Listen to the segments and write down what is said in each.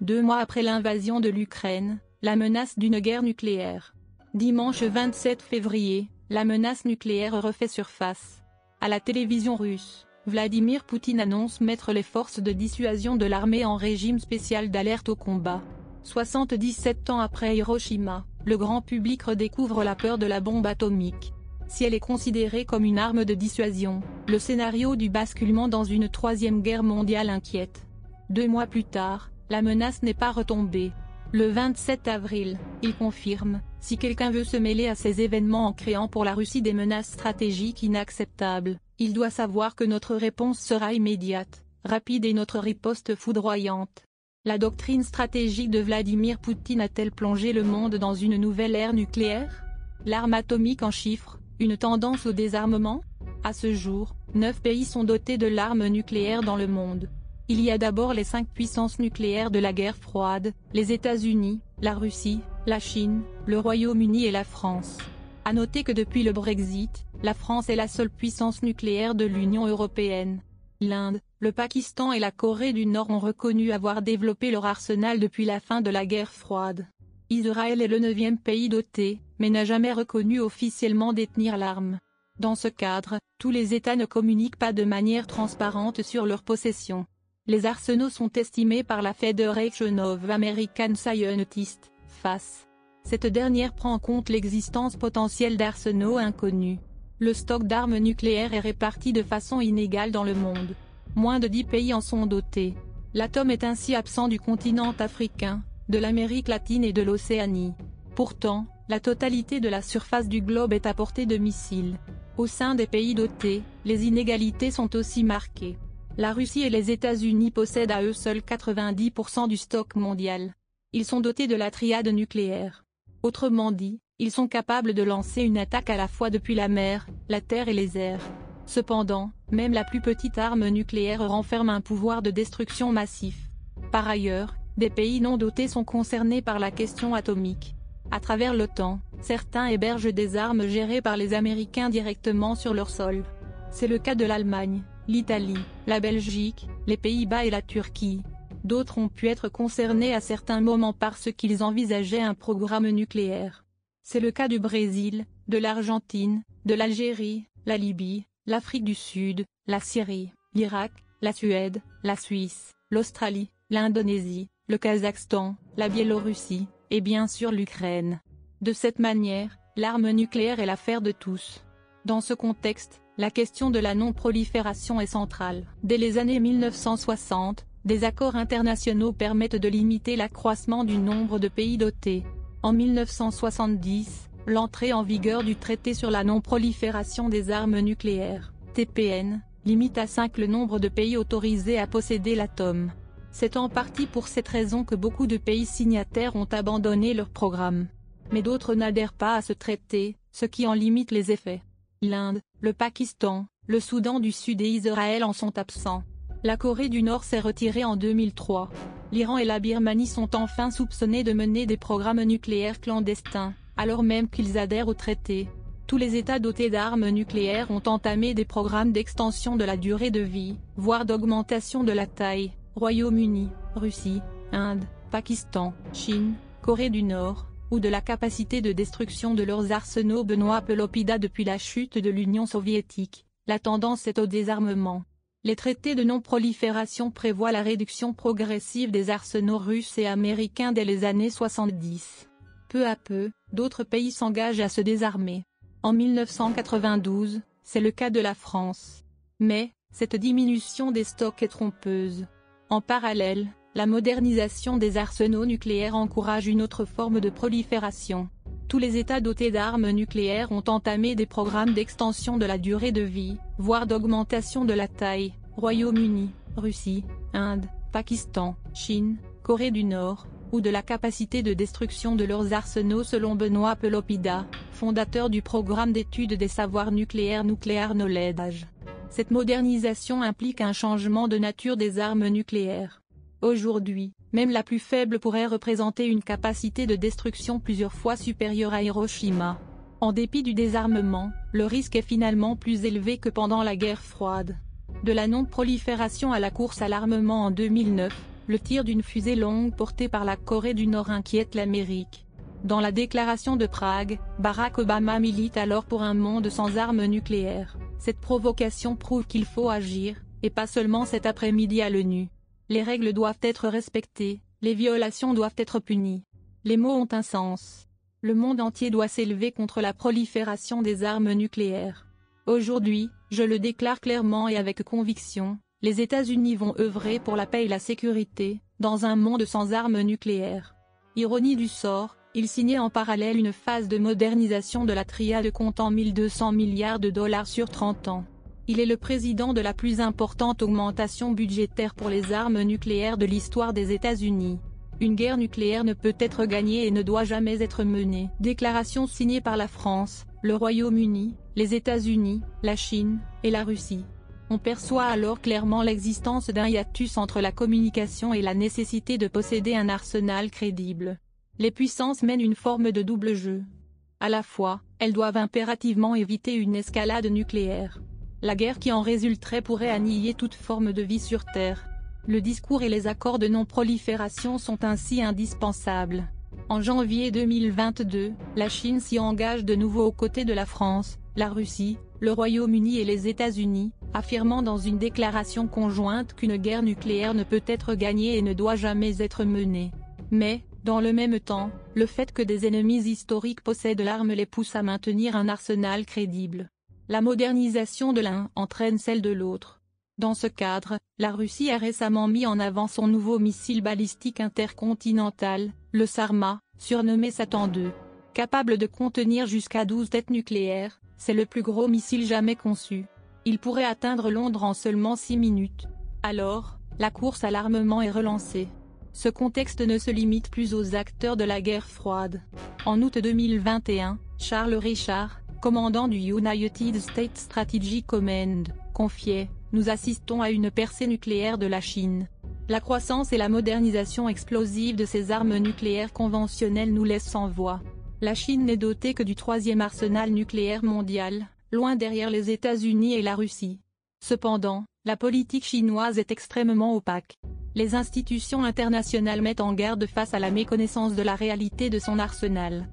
Deux mois après l'invasion de l'Ukraine, la menace d'une guerre nucléaire. Dimanche 27 février, la menace nucléaire refait surface. À la télévision russe, Vladimir Poutine annonce mettre les forces de dissuasion de l'armée en régime spécial d'alerte au combat. 77 ans après Hiroshima, le grand public redécouvre la peur de la bombe atomique. Si elle est considérée comme une arme de dissuasion, le scénario du basculement dans une troisième guerre mondiale inquiète. Deux mois plus tard, la menace n'est pas retombée. Le 27 avril, il confirme, si quelqu'un veut se mêler à ces événements en créant pour la Russie des menaces stratégiques inacceptables, il doit savoir que notre réponse sera immédiate, rapide et notre riposte foudroyante. La doctrine stratégique de Vladimir Poutine a-t-elle plongé le monde dans une nouvelle ère nucléaire? L'arme atomique en chiffres, une tendance au désarmement? À ce jour, neuf pays sont dotés de l'arme nucléaire dans le monde. Il y a d'abord les cinq puissances nucléaires de la guerre froide, les États-Unis, la Russie, la Chine, le Royaume-Uni et la France. A noter que depuis le Brexit, la France est la seule puissance nucléaire de l'Union européenne. L'Inde, le Pakistan et la Corée du Nord ont reconnu avoir développé leur arsenal depuis la fin de la guerre froide. Israël est le neuvième pays doté, mais n'a jamais reconnu officiellement détenir l'arme. Dans ce cadre, tous les États ne communiquent pas de manière transparente sur leur possession. Les arsenaux sont estimés par la Federation of American Scientists, FAS. Cette dernière prend en compte l'existence potentielle d'arsenaux inconnus. Le stock d'armes nucléaires est réparti de façon inégale dans le monde. Moins de 10 pays en sont dotés. L'atome est ainsi absent du continent africain, de l'Amérique latine et de l'Océanie. Pourtant, la totalité de la surface du globe est à portée de missiles. Au sein des pays dotés, les inégalités sont aussi marquées. La Russie et les États-Unis possèdent à eux seuls 90% du stock mondial. Ils sont dotés de la triade nucléaire. Autrement dit, ils sont capables de lancer une attaque à la fois depuis la mer, la terre et les airs. Cependant, même la plus petite arme nucléaire renferme un pouvoir de destruction massif. Par ailleurs, des pays non dotés sont concernés par la question atomique. À travers l'OTAN, certains hébergent des armes gérées par les Américains directement sur leur sol. C'est le cas de l'Allemagne, l'Italie, la Belgique, les Pays-Bas et la Turquie. D'autres ont pu être concernés à certains moments parce qu'ils envisageaient un programme nucléaire. C'est le cas du Brésil, de l'Argentine, de l'Algérie, la Libye, l'Afrique du Sud, la Syrie, l'Irak, la Suède, la Suisse, l'Australie, l'Indonésie, le Kazakhstan, la Biélorussie, et bien sûr l'Ukraine. De cette manière, l'arme nucléaire est l'affaire de tous. Dans ce contexte, la question de la non-prolifération est centrale. Dès les années 1960, des accords internationaux permettent de limiter l'accroissement du nombre de pays dotés, en 1970, l'entrée en vigueur du traité sur la non-prolifération des armes nucléaires, TPN, limite à 5 le nombre de pays autorisés à posséder l'atome. C'est en partie pour cette raison que beaucoup de pays signataires ont abandonné leur programme. Mais d'autres n'adhèrent pas à ce traité, ce qui en limite les effets. L'Inde, le Pakistan, le Soudan du Sud et Israël en sont absents. La Corée du Nord s'est retirée en 2003 l'Iran et la Birmanie sont enfin soupçonnés de mener des programmes nucléaires clandestins, alors même qu'ils adhèrent au traité. Tous les États dotés d'armes nucléaires ont entamé des programmes d'extension de la durée de vie, voire d'augmentation de la taille, Royaume-Uni, Russie, Inde, Pakistan, Chine, Corée du Nord, ou de la capacité de destruction de leurs arsenaux Benoît Pelopida depuis la chute de l'Union soviétique, la tendance est au désarmement. Les traités de non-prolifération prévoient la réduction progressive des arsenaux russes et américains dès les années 70. Peu à peu, d'autres pays s'engagent à se désarmer. En 1992, c'est le cas de la France. Mais, cette diminution des stocks est trompeuse. En parallèle, la modernisation des arsenaux nucléaires encourage une autre forme de prolifération. Tous les États dotés d'armes nucléaires ont entamé des programmes d'extension de la durée de vie, voire d'augmentation de la taille, Royaume-Uni, Russie, Inde, Pakistan, Chine, Corée du Nord, ou de la capacité de destruction de leurs arsenaux selon Benoît Pelopida, fondateur du programme d'études des savoirs nucléaires Nuclear Knowledge. Cette modernisation implique un changement de nature des armes nucléaires. Aujourd'hui, même la plus faible pourrait représenter une capacité de destruction plusieurs fois supérieure à Hiroshima. En dépit du désarmement, le risque est finalement plus élevé que pendant la guerre froide. De la non-prolifération à la course à l'armement en 2009, le tir d'une fusée longue portée par la Corée du Nord inquiète l'Amérique. Dans la déclaration de Prague, Barack Obama milite alors pour un monde sans armes nucléaires. Cette provocation prouve qu'il faut agir, et pas seulement cet après-midi à l'ONU. Les règles doivent être respectées, les violations doivent être punies. Les mots ont un sens. Le monde entier doit s'élever contre la prolifération des armes nucléaires. Aujourd'hui, je le déclare clairement et avec conviction, les États-Unis vont œuvrer pour la paix et la sécurité, dans un monde sans armes nucléaires. Ironie du sort, il signait en parallèle une phase de modernisation de la triade comptant 1200 milliards de dollars sur 30 ans. Il est le président de la plus importante augmentation budgétaire pour les armes nucléaires de l'histoire des États-Unis. Une guerre nucléaire ne peut être gagnée et ne doit jamais être menée. Déclaration signée par la France, le Royaume-Uni, les États-Unis, la Chine, et la Russie. On perçoit alors clairement l'existence d'un hiatus entre la communication et la nécessité de posséder un arsenal crédible les puissances mènent une forme de double jeu. À la fois, elles doivent impérativement éviter une escalade nucléaire. La guerre qui en résulterait pourrait annihiler toute forme de vie sur Terre. Le discours et les accords de non-prolifération sont ainsi indispensables. En janvier 2022, la Chine s'y engage de nouveau aux côtés de la France, la Russie, le Royaume-Uni et les États-Unis, affirmant dans une déclaration conjointe qu'une guerre nucléaire ne peut être gagnée et ne doit jamais être menée. Mais, dans le même temps, le fait que des ennemis historiques possèdent l'arme les pousse à maintenir un arsenal crédible. La modernisation de l'un entraîne celle de l'autre. Dans ce cadre, la Russie a récemment mis en avant son nouveau missile balistique intercontinental, le Sarma, surnommé Satan II. Capable de contenir jusqu'à 12 têtes nucléaires, c'est le plus gros missile jamais conçu. Il pourrait atteindre Londres en seulement 6 minutes. Alors, la course à l'armement est relancée. Ce contexte ne se limite plus aux acteurs de la guerre froide. En août 2021, Charles Richard, commandant du United States Strategic Command, confiait « Nous assistons à une percée nucléaire de la Chine. La croissance et la modernisation explosive de ces armes nucléaires conventionnelles nous laissent sans voix. La Chine n'est dotée que du troisième arsenal nucléaire mondial, loin derrière les États-Unis et la Russie. Cependant, la politique chinoise est extrêmement opaque. Les institutions internationales mettent en garde face à la méconnaissance de la réalité de son arsenal.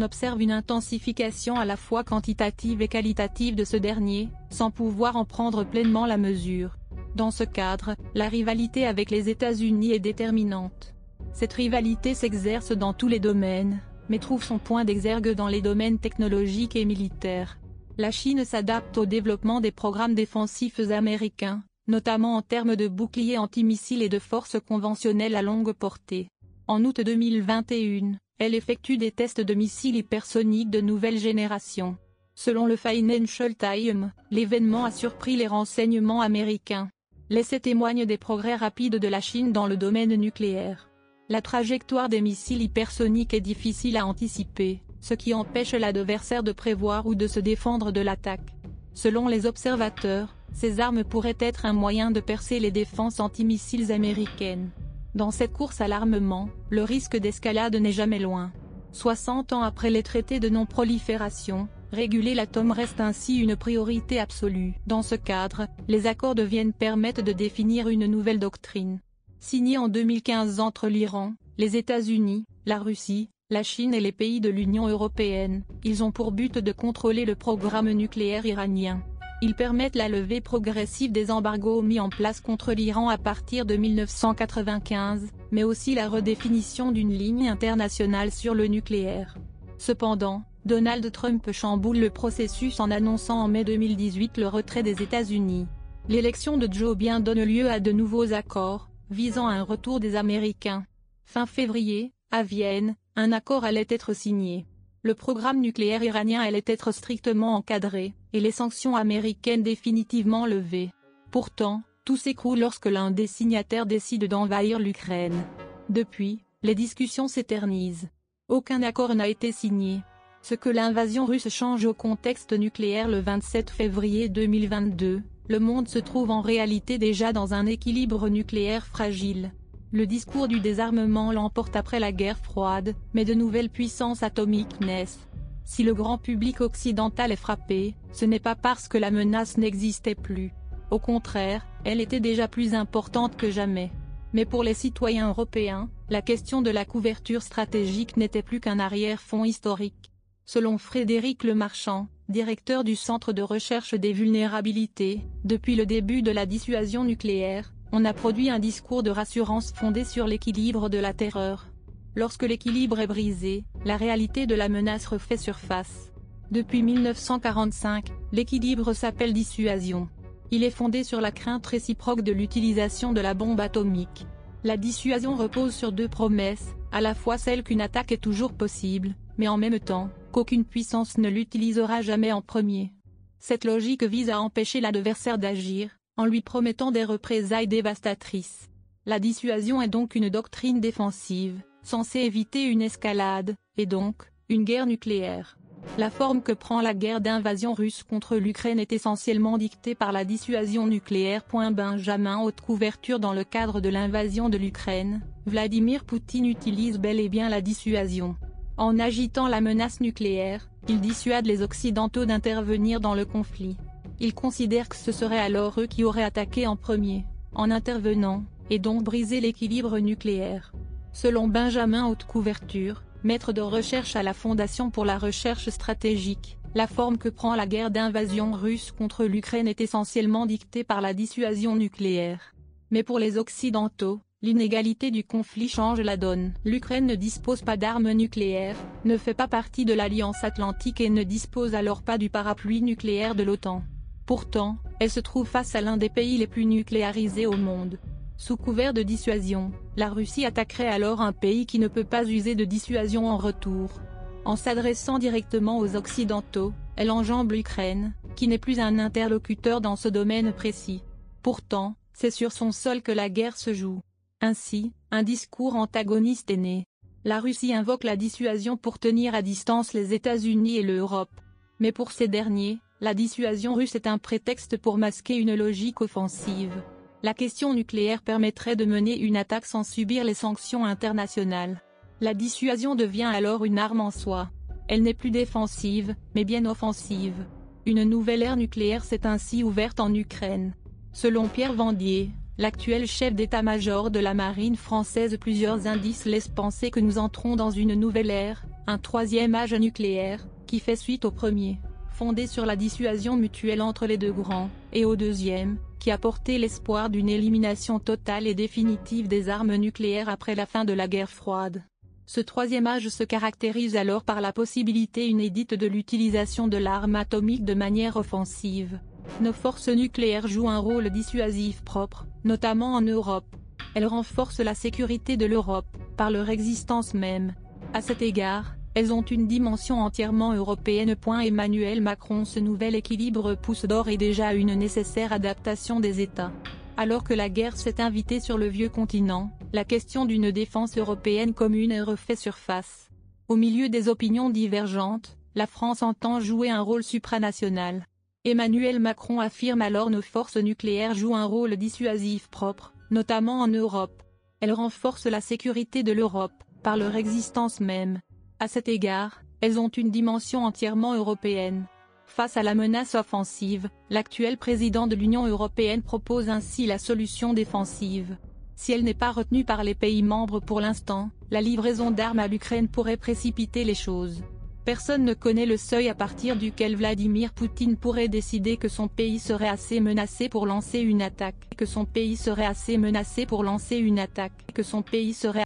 Observe une intensification à la fois quantitative et qualitative de ce dernier, sans pouvoir en prendre pleinement la mesure. Dans ce cadre, la rivalité avec les États-Unis est déterminante. Cette rivalité s'exerce dans tous les domaines, mais trouve son point d'exergue dans les domaines technologiques et militaires. La Chine s'adapte au développement des programmes défensifs américains, notamment en termes de boucliers antimissiles et de forces conventionnelles à longue portée. En août 2021, elle effectue des tests de missiles hypersoniques de nouvelle génération. Selon le Financial Times, l'événement a surpris les renseignements américains. L'essai témoigne des progrès rapides de la Chine dans le domaine nucléaire. La trajectoire des missiles hypersoniques est difficile à anticiper, ce qui empêche l'adversaire de prévoir ou de se défendre de l'attaque. Selon les observateurs, ces armes pourraient être un moyen de percer les défenses antimissiles américaines. Dans cette course à l'armement, le risque d'escalade n'est jamais loin. 60 ans après les traités de non-prolifération, réguler l'atome reste ainsi une priorité absolue. Dans ce cadre, les accords de Vienne permettent de définir une nouvelle doctrine. Signée en 2015 entre l'Iran, les États-Unis, la Russie, la Chine et les pays de l'Union européenne, ils ont pour but de contrôler le programme nucléaire iranien. Ils permettent la levée progressive des embargos mis en place contre l'Iran à partir de 1995, mais aussi la redéfinition d'une ligne internationale sur le nucléaire. Cependant, Donald Trump chamboule le processus en annonçant en mai 2018 le retrait des États-Unis. L'élection de Joe Biden donne lieu à de nouveaux accords, visant à un retour des Américains. Fin février, à Vienne, un accord allait être signé le programme nucléaire iranien allait être strictement encadré, et les sanctions américaines définitivement levées. Pourtant, tout s'écroule lorsque l'un des signataires décide d'envahir l'Ukraine. Depuis, les discussions s'éternisent. Aucun accord n'a été signé. Ce que l'invasion russe change au contexte nucléaire le 27 février 2022, le monde se trouve en réalité déjà dans un équilibre nucléaire fragile. Le discours du désarmement l'emporte après la guerre froide, mais de nouvelles puissances atomiques naissent. Si le grand public occidental est frappé, ce n'est pas parce que la menace n'existait plus. Au contraire, elle était déjà plus importante que jamais. Mais pour les citoyens européens, la question de la couverture stratégique n'était plus qu'un arrière-fond historique. Selon Frédéric Lemarchand, directeur du Centre de recherche des vulnérabilités, depuis le début de la dissuasion nucléaire, on a produit un discours de rassurance fondé sur l'équilibre de la terreur. Lorsque l'équilibre est brisé, la réalité de la menace refait surface. Depuis 1945, l'équilibre s'appelle dissuasion. Il est fondé sur la crainte réciproque de l'utilisation de la bombe atomique. La dissuasion repose sur deux promesses, à la fois celle qu'une attaque est toujours possible, mais en même temps, qu'aucune puissance ne l'utilisera jamais en premier. Cette logique vise à empêcher l'adversaire d'agir, en lui promettant des représailles dévastatrices. La dissuasion est donc une doctrine défensive, censée éviter une escalade, et donc, une guerre nucléaire. La forme que prend la guerre d'invasion russe contre l'Ukraine est essentiellement dictée par la dissuasion nucléaire. Benjamin haute couverture Dans le cadre de l'invasion de l'Ukraine, Vladimir Poutine utilise bel et bien la dissuasion. En agitant la menace nucléaire, il dissuade les Occidentaux d'intervenir dans le conflit. Il considère que ce serait alors eux qui auraient attaqué en premier, en intervenant, et donc brisé l'équilibre nucléaire. Selon Benjamin Haute Couverture, maître de recherche à la Fondation pour la recherche stratégique, la forme que prend la guerre d'invasion russe contre l'Ukraine est essentiellement dictée par la dissuasion nucléaire. Mais pour les Occidentaux, l'inégalité du conflit change la donne. L'Ukraine ne dispose pas d'armes nucléaires, ne fait pas partie de l'Alliance Atlantique et ne dispose alors pas du parapluie nucléaire de l'OTAN. Pourtant, elle se trouve face à l'un des pays les plus nucléarisés au monde. Sous couvert de dissuasion, la Russie attaquerait alors un pays qui ne peut pas user de dissuasion en retour. En s'adressant directement aux Occidentaux, elle enjambe l'Ukraine, qui n'est plus un interlocuteur dans ce domaine précis. Pourtant, c'est sur son sol que la guerre se joue. Ainsi, un discours antagoniste est né. La Russie invoque la dissuasion pour tenir à distance les États-Unis et l'Europe. Mais pour ces derniers, la dissuasion russe est un prétexte pour masquer une logique offensive la question nucléaire permettrait de mener une attaque sans subir les sanctions internationales. La dissuasion devient alors une arme en soi. Elle n'est plus défensive, mais bien offensive. Une nouvelle ère nucléaire s'est ainsi ouverte en Ukraine. Selon Pierre Vendier, l'actuel chef d'état-major de la marine française plusieurs indices laissent penser que nous entrons dans une nouvelle ère, un troisième âge nucléaire, qui fait suite au premier, fondé sur la dissuasion mutuelle entre les deux grands, et au deuxième, qui a porté l'espoir d'une élimination totale et définitive des armes nucléaires après la fin de la guerre froide. Ce troisième âge se caractérise alors par la possibilité inédite de l'utilisation de l'arme atomique de manière offensive. Nos forces nucléaires jouent un rôle dissuasif propre, notamment en Europe. Elles renforcent la sécurité de l'Europe, par leur existence même. À cet égard, elles ont une dimension entièrement européenne. Emmanuel Macron Ce nouvel équilibre pousse d'or et déjà une nécessaire adaptation des États. Alors que la guerre s'est invitée sur le vieux continent, la question d'une défense européenne commune refait surface. Au milieu des opinions divergentes, la France entend jouer un rôle supranational. Emmanuel Macron affirme alors nos forces nucléaires jouent un rôle dissuasif propre, notamment en Europe. Elles renforcent la sécurité de l'Europe, par leur existence même. À cet égard, elles ont une dimension entièrement européenne. Face à la menace offensive, l'actuel président de l'Union européenne propose ainsi la solution défensive. Si elle n'est pas retenue par les pays membres pour l'instant, la livraison d'armes à l'Ukraine pourrait précipiter les choses. Personne ne connaît le seuil à partir duquel Vladimir Poutine pourrait décider que son pays serait assez menacé pour lancer une attaque, que son pays serait assez menacé pour lancer une attaque, que son pays serait